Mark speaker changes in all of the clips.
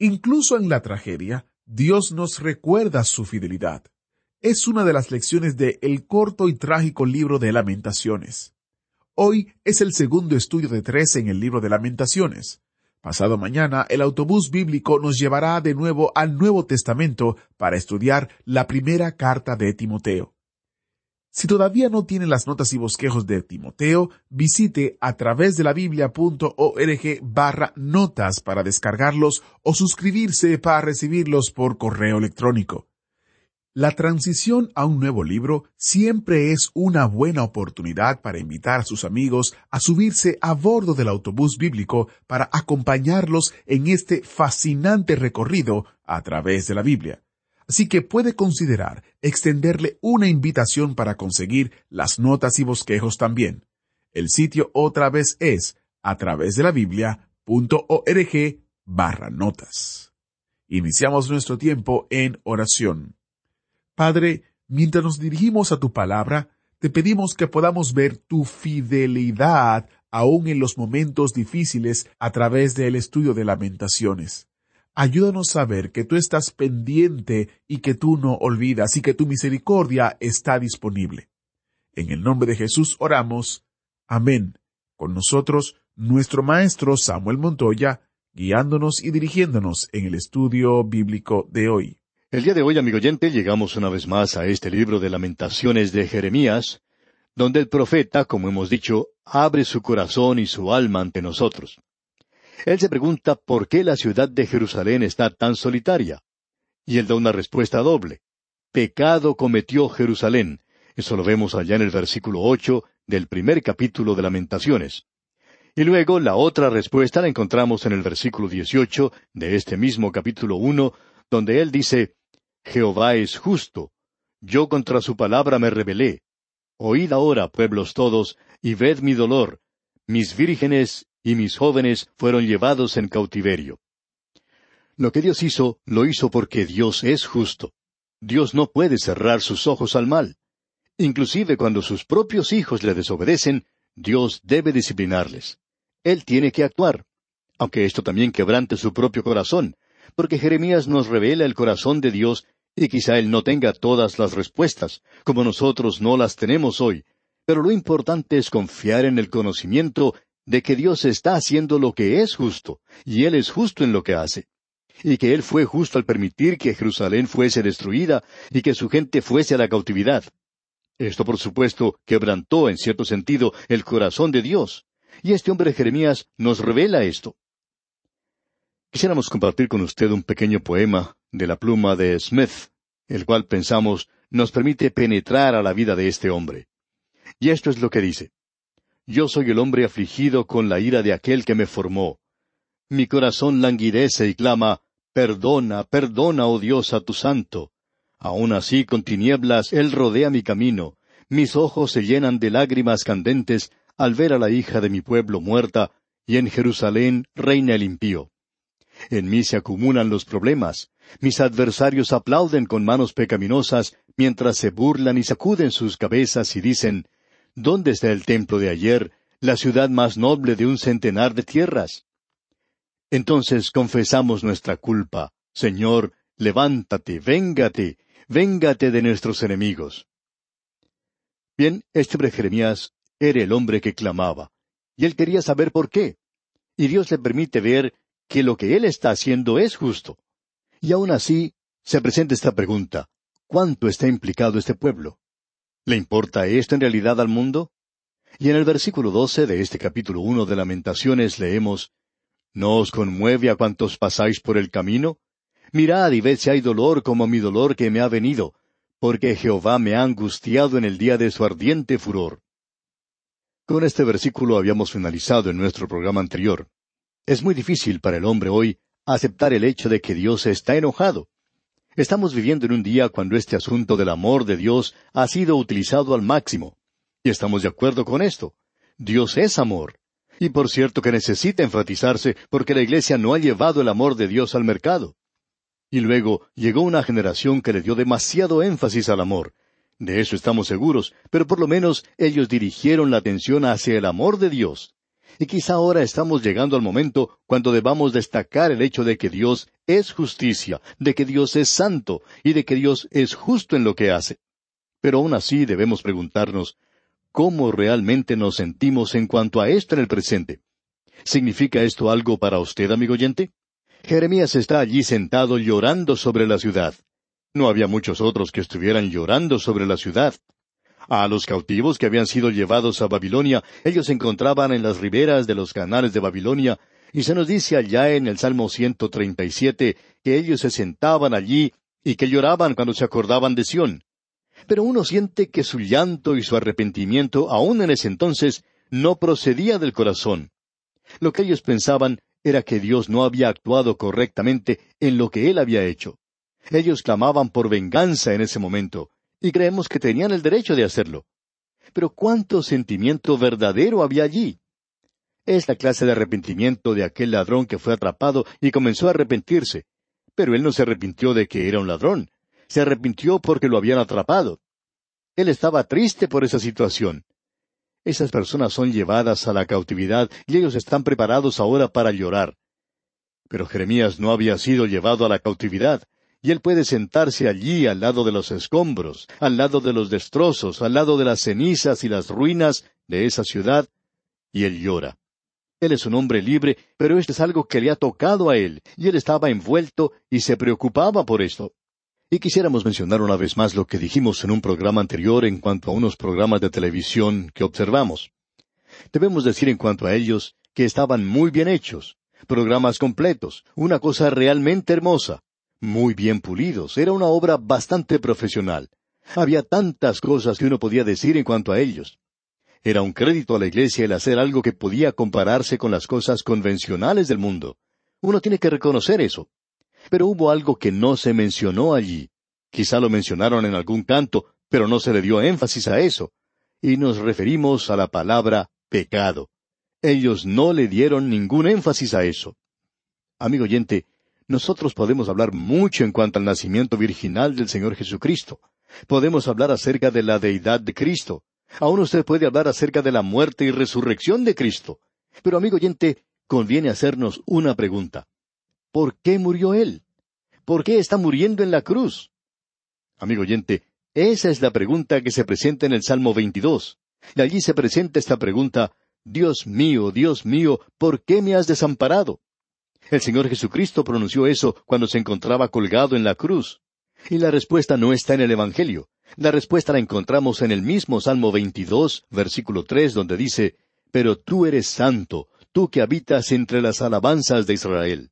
Speaker 1: Incluso en la tragedia, Dios nos recuerda su fidelidad. Es una de las lecciones de el corto y trágico libro de Lamentaciones. Hoy es el segundo estudio de tres en el libro de Lamentaciones. Pasado mañana, el autobús bíblico nos llevará de nuevo al Nuevo Testamento para estudiar la primera carta de Timoteo. Si todavía no tiene las notas y bosquejos de Timoteo, visite a través de la biblia.org barra notas para descargarlos o suscribirse para recibirlos por correo electrónico. La transición a un nuevo libro siempre es una buena oportunidad para invitar a sus amigos a subirse a bordo del autobús bíblico para acompañarlos en este fascinante recorrido a través de la Biblia. Así que puede considerar extenderle una invitación para conseguir las notas y bosquejos también. El sitio otra vez es a través de la Biblia.org barra notas. Iniciamos nuestro tiempo en oración. Padre, mientras nos dirigimos a tu palabra, te pedimos que podamos ver tu fidelidad aún en los momentos difíciles a través del estudio de lamentaciones. Ayúdanos a ver que tú estás pendiente y que tú no olvidas y que tu misericordia está disponible. En el nombre de Jesús oramos. Amén. Con nosotros, nuestro maestro Samuel Montoya, guiándonos y dirigiéndonos en el estudio bíblico de hoy.
Speaker 2: El día de hoy, amigo oyente, llegamos una vez más a este libro de lamentaciones de Jeremías, donde el profeta, como hemos dicho, abre su corazón y su alma ante nosotros. Él se pregunta por qué la ciudad de Jerusalén está tan solitaria. Y él da una respuesta doble. Pecado cometió Jerusalén. Eso lo vemos allá en el versículo ocho del primer capítulo de Lamentaciones. Y luego la otra respuesta la encontramos en el versículo dieciocho de este mismo capítulo uno, donde él dice Jehová es justo. Yo contra su palabra me rebelé. Oíd ahora, pueblos todos, y ved mi dolor. Mis vírgenes y mis jóvenes fueron llevados en cautiverio. Lo que Dios hizo, lo hizo porque Dios es justo. Dios no puede cerrar sus ojos al mal. Inclusive cuando sus propios hijos le desobedecen, Dios debe disciplinarles. Él tiene que actuar, aunque esto también quebrante su propio corazón, porque Jeremías nos revela el corazón de Dios y quizá Él no tenga todas las respuestas, como nosotros no las tenemos hoy, pero lo importante es confiar en el conocimiento de que Dios está haciendo lo que es justo, y Él es justo en lo que hace, y que Él fue justo al permitir que Jerusalén fuese destruida y que su gente fuese a la cautividad. Esto, por supuesto, quebrantó en cierto sentido el corazón de Dios, y este hombre Jeremías nos revela esto. Quisiéramos compartir con usted un pequeño poema de la pluma de Smith, el cual pensamos nos permite penetrar a la vida de este hombre. Y esto es lo que dice. Yo soy el hombre afligido con la ira de aquel que me formó. Mi corazón languidece y clama, Perdona, perdona, oh Dios, a tu santo. Aun así con tinieblas él rodea mi camino. Mis ojos se llenan de lágrimas candentes al ver a la hija de mi pueblo muerta, y en Jerusalén reina el impío. En mí se acumulan los problemas. Mis adversarios aplauden con manos pecaminosas, mientras se burlan y sacuden sus cabezas y dicen, ¿Dónde está el templo de ayer, la ciudad más noble de un centenar de tierras? Entonces confesamos nuestra culpa. Señor, levántate, véngate, véngate de nuestros enemigos. Bien, este Jeremías era el hombre que clamaba, y él quería saber por qué. Y Dios le permite ver que lo que él está haciendo es justo. Y aún así, se presenta esta pregunta, ¿cuánto está implicado este pueblo? ¿Le importa esto en realidad al mundo? Y en el versículo doce de este capítulo uno de Lamentaciones leemos ¿No os conmueve a cuantos pasáis por el camino? Mirad y ved si hay dolor como mi dolor que me ha venido, porque Jehová me ha angustiado en el día de su ardiente furor. Con este versículo habíamos finalizado en nuestro programa anterior. Es muy difícil para el hombre hoy aceptar el hecho de que Dios está enojado. Estamos viviendo en un día cuando este asunto del amor de Dios ha sido utilizado al máximo. Y estamos de acuerdo con esto. Dios es amor. Y por cierto que necesita enfatizarse porque la Iglesia no ha llevado el amor de Dios al mercado. Y luego llegó una generación que le dio demasiado énfasis al amor. De eso estamos seguros, pero por lo menos ellos dirigieron la atención hacia el amor de Dios. Y quizá ahora estamos llegando al momento cuando debamos destacar el hecho de que Dios es justicia, de que Dios es santo y de que Dios es justo en lo que hace. Pero aún así debemos preguntarnos, ¿cómo realmente nos sentimos en cuanto a esto en el presente? ¿Significa esto algo para usted, amigo oyente? Jeremías está allí sentado llorando sobre la ciudad. No había muchos otros que estuvieran llorando sobre la ciudad. A los cautivos que habían sido llevados a Babilonia, ellos se encontraban en las riberas de los canales de Babilonia, y se nos dice allá en el Salmo 137 que ellos se sentaban allí y que lloraban cuando se acordaban de Sión. Pero uno siente que su llanto y su arrepentimiento, aun en ese entonces, no procedía del corazón. Lo que ellos pensaban era que Dios no había actuado correctamente en lo que él había hecho. Ellos clamaban por venganza en ese momento, y creemos que tenían el derecho de hacerlo. Pero cuánto sentimiento verdadero había allí. Es la clase de arrepentimiento de aquel ladrón que fue atrapado y comenzó a arrepentirse. Pero él no se arrepintió de que era un ladrón, se arrepintió porque lo habían atrapado. Él estaba triste por esa situación. Esas personas son llevadas a la cautividad y ellos están preparados ahora para llorar. Pero Jeremías no había sido llevado a la cautividad, y él puede sentarse allí al lado de los escombros, al lado de los destrozos, al lado de las cenizas y las ruinas de esa ciudad, y él llora. Él es un hombre libre, pero esto es algo que le ha tocado a él, y él estaba envuelto y se preocupaba por esto. Y quisiéramos mencionar una vez más lo que dijimos en un programa anterior en cuanto a unos programas de televisión que observamos. Debemos decir en cuanto a ellos que estaban muy bien hechos, programas completos, una cosa realmente hermosa, muy bien pulidos, era una obra bastante profesional. Había tantas cosas que uno podía decir en cuanto a ellos. Era un crédito a la Iglesia el hacer algo que podía compararse con las cosas convencionales del mundo. Uno tiene que reconocer eso. Pero hubo algo que no se mencionó allí. Quizá lo mencionaron en algún canto, pero no se le dio énfasis a eso. Y nos referimos a la palabra pecado. Ellos no le dieron ningún énfasis a eso. Amigo oyente, nosotros podemos hablar mucho en cuanto al nacimiento virginal del Señor Jesucristo. Podemos hablar acerca de la deidad de Cristo. Aún usted puede hablar acerca de la muerte y resurrección de Cristo. Pero amigo oyente, conviene hacernos una pregunta. ¿Por qué murió Él? ¿Por qué está muriendo en la cruz? Amigo oyente, esa es la pregunta que se presenta en el Salmo 22. Y allí se presenta esta pregunta, Dios mío, Dios mío, ¿por qué me has desamparado? El Señor Jesucristo pronunció eso cuando se encontraba colgado en la cruz. Y la respuesta no está en el Evangelio. La respuesta la encontramos en el mismo Salmo 22, versículo 3, donde dice, Pero tú eres santo, tú que habitas entre las alabanzas de Israel.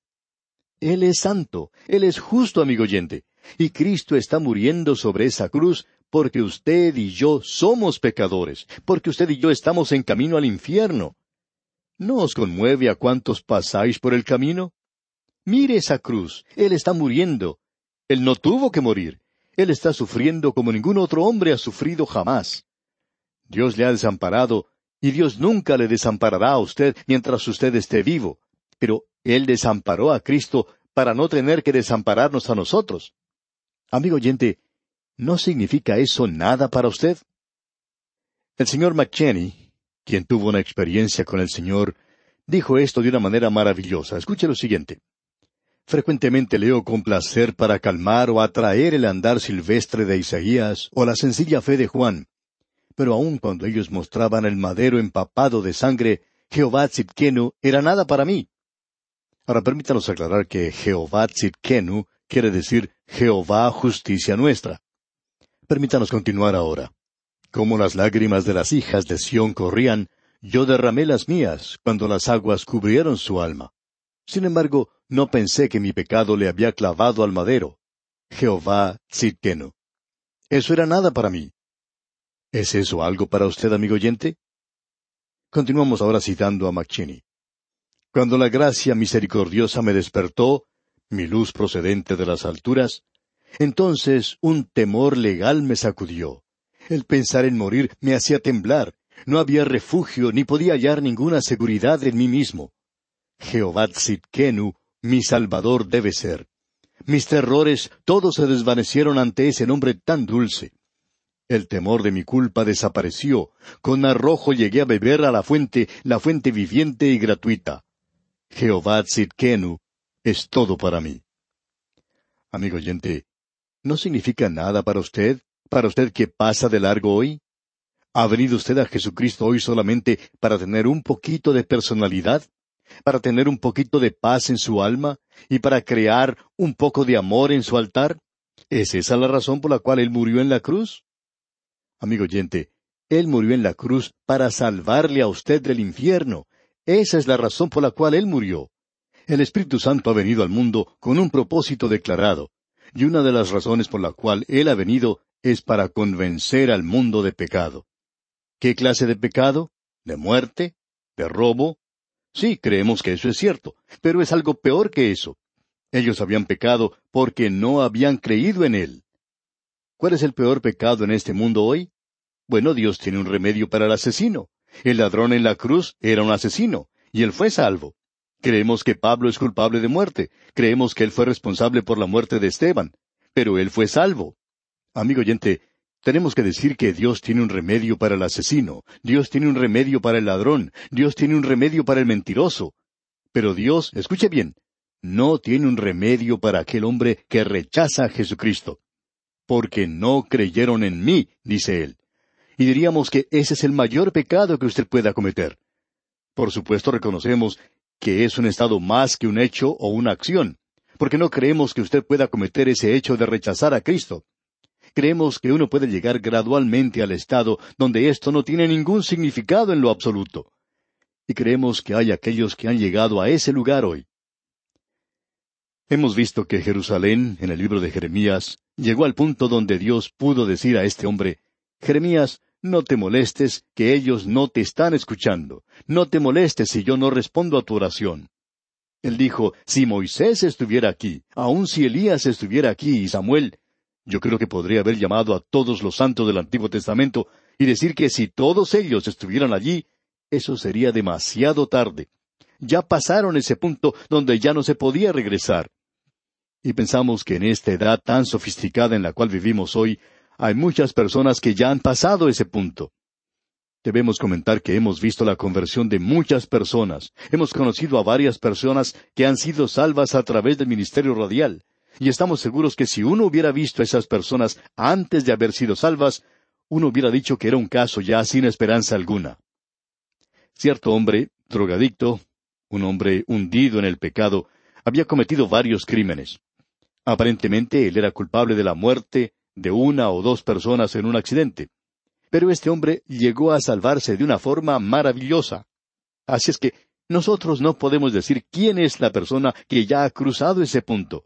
Speaker 2: Él es santo, Él es justo, amigo oyente, y Cristo está muriendo sobre esa cruz porque usted y yo somos pecadores, porque usted y yo estamos en camino al infierno. ¿No os conmueve a cuántos pasáis por el camino? Mire esa cruz, Él está muriendo. Él no tuvo que morir. Él está sufriendo como ningún otro hombre ha sufrido jamás. Dios le ha desamparado, y Dios nunca le desamparará a usted mientras usted esté vivo. Pero él desamparó a Cristo para no tener que desampararnos a nosotros. Amigo oyente, ¿no significa eso nada para usted? El señor McCheney, quien tuvo una experiencia con el Señor, dijo esto de una manera maravillosa. Escuche lo siguiente. Frecuentemente leo con placer para calmar o atraer el andar silvestre de Isaías o la sencilla fe de Juan. Pero aun cuando ellos mostraban el madero empapado de sangre, Jehová Tzidkenu era nada para mí. Ahora permítanos aclarar que Jehová Tzidkenu quiere decir Jehová justicia nuestra. Permítanos continuar ahora. Como las lágrimas de las hijas de Sión corrían, yo derramé las mías cuando las aguas cubrieron su alma. Sin embargo, no pensé que mi pecado le había clavado al madero. Jehová Tzidkenu. Eso era nada para mí. ¿Es eso algo para usted, amigo oyente? Continuamos ahora citando a McChinney. Cuando la gracia misericordiosa me despertó, mi luz procedente de las alturas, entonces un temor legal me sacudió. El pensar en morir me hacía temblar. No había refugio ni podía hallar ninguna seguridad en mí mismo. Jehová Tzidkenu, mi Salvador debe ser. Mis terrores todos se desvanecieron ante ese nombre tan dulce. El temor de mi culpa desapareció. Con arrojo llegué a beber a la fuente, la fuente viviente y gratuita. Jehová Tzidkenu es todo para mí. Amigo oyente, ¿no significa nada para usted, para usted que pasa de largo hoy? ¿Ha venido usted a Jesucristo hoy solamente para tener un poquito de personalidad? ¿Para tener un poquito de paz en su alma? ¿Y para crear un poco de amor en su altar? ¿Es esa la razón por la cual Él murió en la cruz? Amigo oyente, Él murió en la cruz para salvarle a usted del infierno. Esa es la razón por la cual Él murió. El Espíritu Santo ha venido al mundo con un propósito declarado, y una de las razones por la cual Él ha venido es para convencer al mundo de pecado. ¿Qué clase de pecado? ¿De muerte? ¿De robo? Sí, creemos que eso es cierto, pero es algo peor que eso. Ellos habían pecado porque no habían creído en Él. ¿Cuál es el peor pecado en este mundo hoy? Bueno, Dios tiene un remedio para el asesino. El ladrón en la cruz era un asesino, y él fue salvo. Creemos que Pablo es culpable de muerte. Creemos que él fue responsable por la muerte de Esteban. Pero él fue salvo. Amigo oyente, tenemos que decir que Dios tiene un remedio para el asesino, Dios tiene un remedio para el ladrón, Dios tiene un remedio para el mentiroso. Pero Dios, escuche bien, no tiene un remedio para aquel hombre que rechaza a Jesucristo porque no creyeron en mí, dice él. Y diríamos que ese es el mayor pecado que usted pueda cometer. Por supuesto reconocemos que es un estado más que un hecho o una acción, porque no creemos que usted pueda cometer ese hecho de rechazar a Cristo. Creemos que uno puede llegar gradualmente al estado donde esto no tiene ningún significado en lo absoluto. Y creemos que hay aquellos que han llegado a ese lugar hoy. Hemos visto que Jerusalén, en el libro de Jeremías, llegó al punto donde Dios pudo decir a este hombre, Jeremías, no te molestes, que ellos no te están escuchando. No te molestes si yo no respondo a tu oración. Él dijo, si Moisés estuviera aquí, aun si Elías estuviera aquí y Samuel, yo creo que podría haber llamado a todos los santos del Antiguo Testamento y decir que si todos ellos estuvieran allí, eso sería demasiado tarde. Ya pasaron ese punto donde ya no se podía regresar. Y pensamos que en esta edad tan sofisticada en la cual vivimos hoy, hay muchas personas que ya han pasado ese punto. Debemos comentar que hemos visto la conversión de muchas personas. Hemos conocido a varias personas que han sido salvas a través del ministerio radial. Y estamos seguros que si uno hubiera visto a esas personas antes de haber sido salvas, uno hubiera dicho que era un caso ya sin esperanza alguna. Cierto hombre, drogadicto, un hombre hundido en el pecado, había cometido varios crímenes. Aparentemente él era culpable de la muerte de una o dos personas en un accidente. Pero este hombre llegó a salvarse de una forma maravillosa. Así es que nosotros no podemos decir quién es la persona que ya ha cruzado ese punto.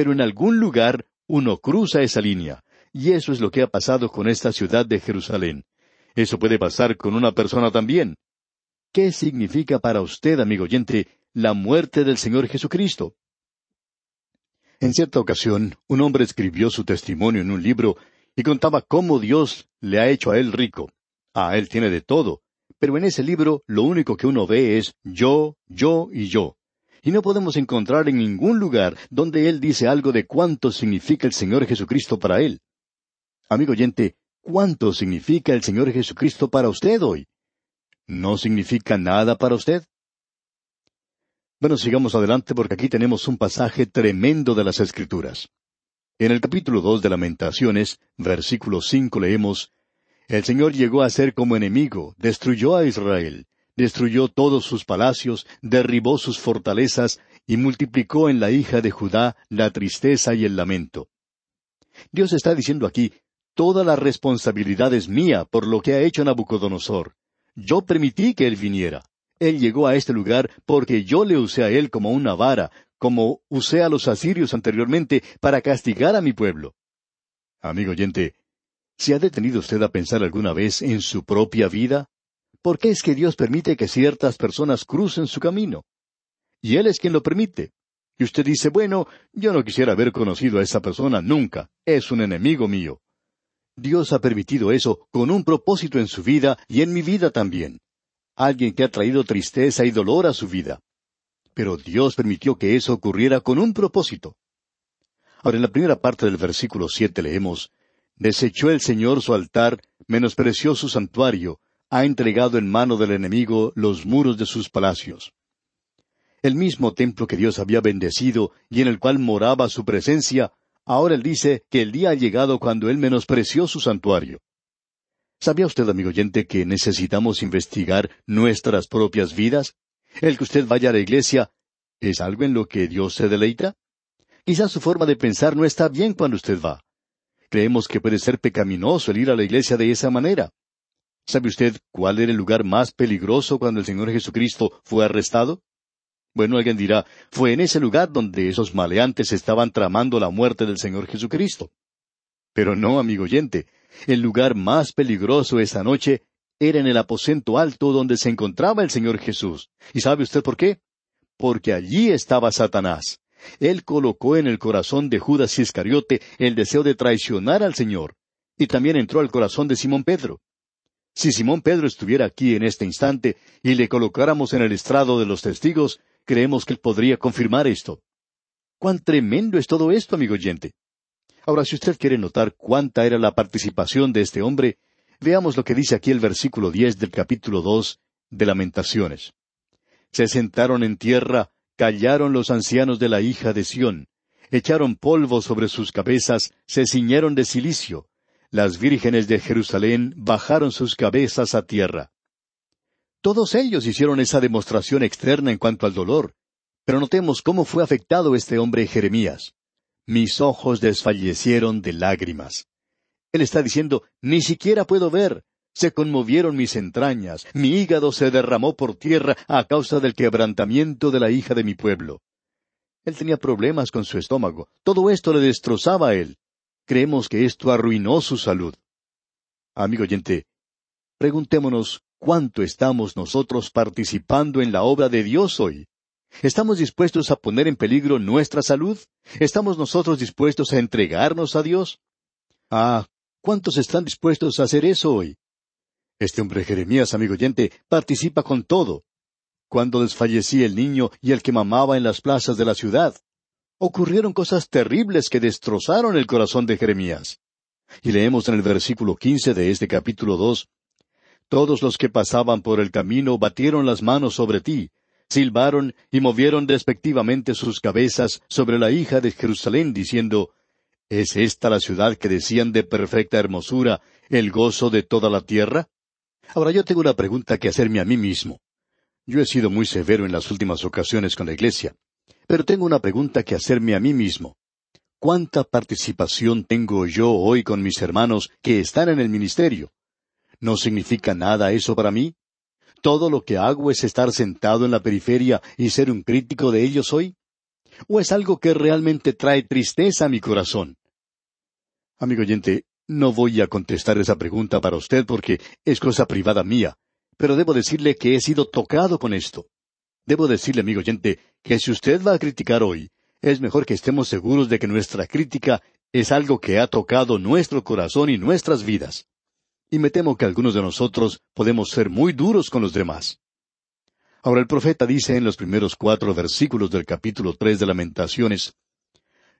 Speaker 2: Pero en algún lugar uno cruza esa línea. Y eso es lo que ha pasado con esta ciudad de Jerusalén. Eso puede pasar con una persona también. ¿Qué significa para usted, amigo oyente, la muerte del Señor Jesucristo? En cierta ocasión, un hombre escribió su testimonio en un libro y contaba cómo Dios le ha hecho a él rico. Ah, él tiene de todo. Pero en ese libro lo único que uno ve es yo, yo y yo. Y no podemos encontrar en ningún lugar donde él dice algo de cuánto significa el Señor Jesucristo para él. Amigo oyente, ¿cuánto significa el Señor Jesucristo para usted hoy? ¿No significa nada para usted? Bueno, sigamos adelante porque aquí tenemos un pasaje tremendo de las Escrituras. En el capítulo dos de Lamentaciones, versículo cinco leemos El Señor llegó a ser como enemigo, destruyó a Israel, destruyó todos sus palacios, derribó sus fortalezas y multiplicó en la hija de Judá la tristeza y el lamento. Dios está diciendo aquí, toda la responsabilidad es mía por lo que ha hecho Nabucodonosor. Yo permití que él viniera. Él llegó a este lugar porque yo le usé a él como una vara, como usé a los asirios anteriormente para castigar a mi pueblo. Amigo oyente, ¿se ha detenido usted a pensar alguna vez en su propia vida? ¿Por qué es que Dios permite que ciertas personas crucen su camino? y Él es quien lo permite. Y usted dice, bueno, yo no quisiera haber conocido a esa persona nunca, es un enemigo mío. Dios ha permitido eso con un propósito en su vida y en mi vida también. Alguien que ha traído tristeza y dolor a su vida. Pero Dios permitió que eso ocurriera con un propósito. Ahora, en la primera parte del versículo siete leemos, Desechó el Señor su altar, menospreció su santuario, ha entregado en mano del enemigo los muros de sus palacios. El mismo templo que Dios había bendecido y en el cual moraba su presencia, ahora él dice que el día ha llegado cuando él menospreció su santuario. ¿Sabía usted, amigo oyente, que necesitamos investigar nuestras propias vidas? El que usted vaya a la iglesia, ¿es algo en lo que Dios se deleita? Quizás su forma de pensar no está bien cuando usted va. Creemos que puede ser pecaminoso el ir a la iglesia de esa manera. ¿Sabe usted cuál era el lugar más peligroso cuando el Señor Jesucristo fue arrestado? Bueno, alguien dirá, fue en ese lugar donde esos maleantes estaban tramando la muerte del Señor Jesucristo. Pero no, amigo oyente, el lugar más peligroso esa noche era en el aposento alto donde se encontraba el Señor Jesús. ¿Y sabe usted por qué? Porque allí estaba Satanás. Él colocó en el corazón de Judas Iscariote el deseo de traicionar al Señor, y también entró al corazón de Simón Pedro. Si Simón Pedro estuviera aquí en este instante y le colocáramos en el estrado de los testigos, creemos que él podría confirmar esto. Cuán tremendo es todo esto, amigo oyente. Ahora, si usted quiere notar cuánta era la participación de este hombre, veamos lo que dice aquí el versículo diez del capítulo dos de Lamentaciones. Se sentaron en tierra, callaron los ancianos de la hija de Sión, echaron polvo sobre sus cabezas, se ciñeron de cilicio, las vírgenes de Jerusalén bajaron sus cabezas a tierra. Todos ellos hicieron esa demostración externa en cuanto al dolor, pero notemos cómo fue afectado este hombre Jeremías. Mis ojos desfallecieron de lágrimas. Él está diciendo, ni siquiera puedo ver. Se conmovieron mis entrañas, mi hígado se derramó por tierra a causa del quebrantamiento de la hija de mi pueblo. Él tenía problemas con su estómago. Todo esto le destrozaba a él. Creemos que esto arruinó su salud. Amigo oyente, preguntémonos cuánto estamos nosotros participando en la obra de Dios hoy. ¿Estamos dispuestos a poner en peligro nuestra salud? ¿Estamos nosotros dispuestos a entregarnos a Dios? Ah, ¿cuántos están dispuestos a hacer eso hoy? Este hombre Jeremías, amigo oyente, participa con todo. Cuando desfallecía el niño y el que mamaba en las plazas de la ciudad, ocurrieron cosas terribles que destrozaron el corazón de Jeremías. Y leemos en el versículo quince de este capítulo dos Todos los que pasaban por el camino batieron las manos sobre ti, silbaron y movieron despectivamente sus cabezas sobre la hija de Jerusalén, diciendo ¿Es esta la ciudad que decían de perfecta hermosura, el gozo de toda la tierra? Ahora yo tengo una pregunta que hacerme a mí mismo. Yo he sido muy severo en las últimas ocasiones con la Iglesia. Pero tengo una pregunta que hacerme a mí mismo. ¿Cuánta participación tengo yo hoy con mis hermanos que están en el ministerio? ¿No significa nada eso para mí? ¿Todo lo que hago es estar sentado en la periferia y ser un crítico de ellos hoy? ¿O es algo que realmente trae tristeza a mi corazón? Amigo oyente, no voy a contestar esa pregunta para usted porque es cosa privada mía, pero debo decirle que he sido tocado con esto. Debo decirle, amigo oyente, que si usted va a criticar hoy, es mejor que estemos seguros de que nuestra crítica es algo que ha tocado nuestro corazón y nuestras vidas. Y me temo que algunos de nosotros podemos ser muy duros con los demás. Ahora el profeta dice en los primeros cuatro versículos del capítulo tres de Lamentaciones,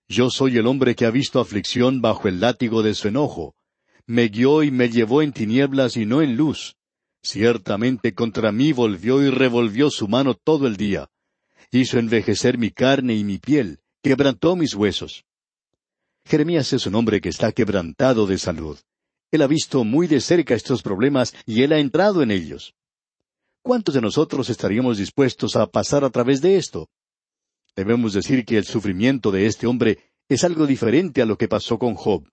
Speaker 2: Yo soy el hombre que ha visto aflicción bajo el látigo de su enojo. Me guió y me llevó en tinieblas y no en luz. Ciertamente contra mí volvió y revolvió su mano todo el día. Hizo envejecer mi carne y mi piel, quebrantó mis huesos. Jeremías es un hombre que está quebrantado de salud. Él ha visto muy de cerca estos problemas y él ha entrado en ellos. ¿Cuántos de nosotros estaríamos dispuestos a pasar a través de esto? Debemos decir que el sufrimiento de este hombre es algo diferente a lo que pasó con Job.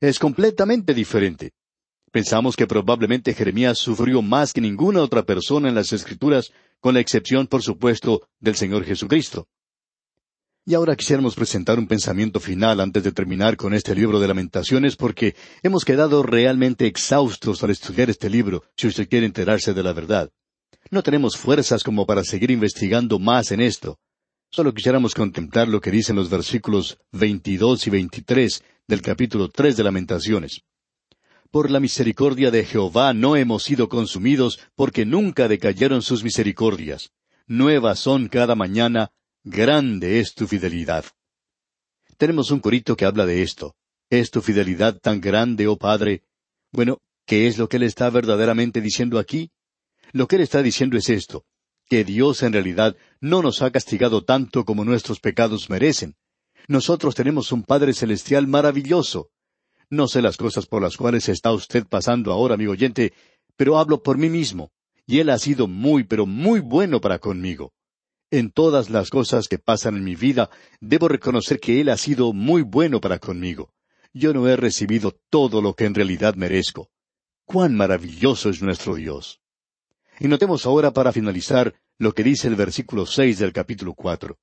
Speaker 2: Es completamente diferente. Pensamos que probablemente Jeremías sufrió más que ninguna otra persona en las Escrituras, con la excepción, por supuesto, del Señor Jesucristo. Y ahora quisiéramos presentar un pensamiento final antes de terminar con este libro de lamentaciones porque hemos quedado realmente exhaustos al estudiar este libro, si usted quiere enterarse de la verdad. No tenemos fuerzas como para seguir investigando más en esto. Solo quisiéramos contemplar lo que dicen los versículos 22 y 23 del capítulo 3 de Lamentaciones. Por la misericordia de Jehová no hemos sido consumidos, porque nunca decayeron sus misericordias. Nuevas son cada mañana, grande es tu fidelidad. Tenemos un corito que habla de esto. ¿Es tu fidelidad tan grande, oh Padre? Bueno, ¿qué es lo que Él está verdaderamente diciendo aquí? Lo que Él está diciendo es esto que Dios en realidad no nos ha castigado tanto como nuestros pecados merecen. Nosotros tenemos un Padre Celestial maravilloso. No sé las cosas por las cuales está usted pasando ahora, amigo oyente, pero hablo por mí mismo, y Él ha sido muy, pero muy bueno para conmigo. En todas las cosas que pasan en mi vida, debo reconocer que Él ha sido muy bueno para conmigo. Yo no he recibido todo lo que en realidad merezco. ¡Cuán maravilloso es nuestro Dios! Y notemos ahora para finalizar lo que dice el versículo seis del capítulo cuatro.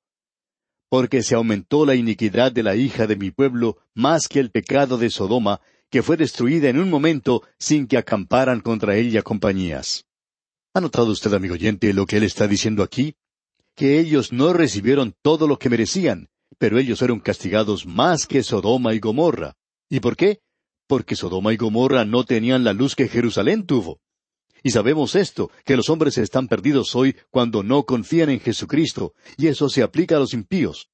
Speaker 2: Porque se aumentó la iniquidad de la hija de mi pueblo más que el pecado de Sodoma, que fue destruida en un momento sin que acamparan contra ella compañías. ¿Ha notado usted, amigo oyente, lo que él está diciendo aquí? Que ellos no recibieron todo lo que merecían, pero ellos fueron castigados más que Sodoma y Gomorra. ¿Y por qué? Porque Sodoma y Gomorra no tenían la luz que Jerusalén tuvo. Y sabemos esto, que los hombres están perdidos hoy cuando no confían en Jesucristo, y eso se aplica a los impíos.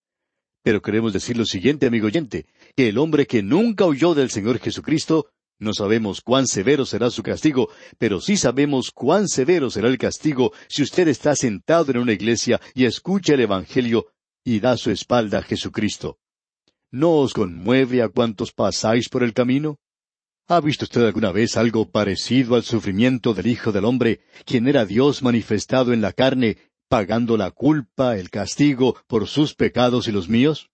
Speaker 2: Pero queremos decir lo siguiente, amigo oyente, que el hombre que nunca huyó del Señor Jesucristo, no sabemos cuán severo será su castigo, pero sí sabemos cuán severo será el castigo si usted está sentado en una iglesia y escucha el Evangelio y da su espalda a Jesucristo. ¿No os conmueve a cuantos pasáis por el camino? ¿Ha visto usted alguna vez algo parecido al sufrimiento del Hijo del Hombre, quien era Dios manifestado en la carne, pagando la culpa, el castigo por sus pecados y los míos?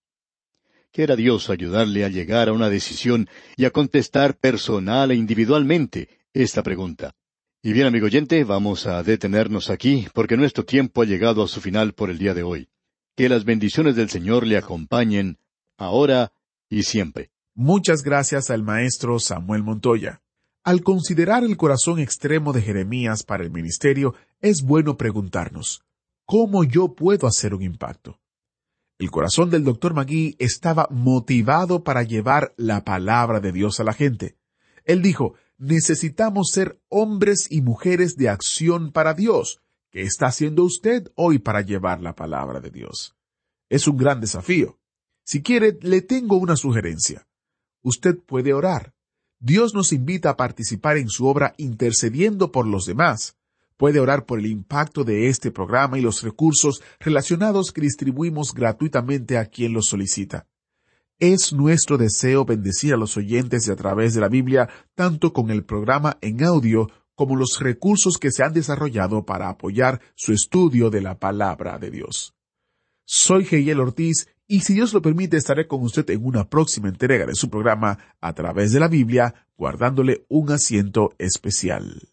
Speaker 2: Quiera Dios ayudarle a llegar a una decisión y a contestar personal e individualmente esta pregunta. Y bien, amigo oyente, vamos a detenernos aquí, porque nuestro tiempo ha llegado a su final por el día de hoy. Que las bendiciones del Señor le acompañen, ahora y siempre.
Speaker 1: Muchas gracias al maestro Samuel Montoya. Al considerar el corazón extremo de Jeremías para el ministerio, es bueno preguntarnos, ¿cómo yo puedo hacer un impacto? El corazón del doctor Magui estaba motivado para llevar la palabra de Dios a la gente. Él dijo, necesitamos ser hombres y mujeres de acción para Dios. ¿Qué está haciendo usted hoy para llevar la palabra de Dios? Es un gran desafío. Si quiere, le tengo una sugerencia usted puede orar. Dios nos invita a participar en su obra intercediendo por los demás. Puede orar por el impacto de este programa y los recursos relacionados que distribuimos gratuitamente a quien los solicita. Es nuestro deseo bendecir a los oyentes de a través de la Biblia, tanto con el programa en audio como los recursos que se han desarrollado para apoyar su estudio de la palabra de Dios. Soy Geyel Ortiz y si Dios lo permite estaré con usted en una próxima entrega de su programa a través de la Biblia, guardándole un asiento especial.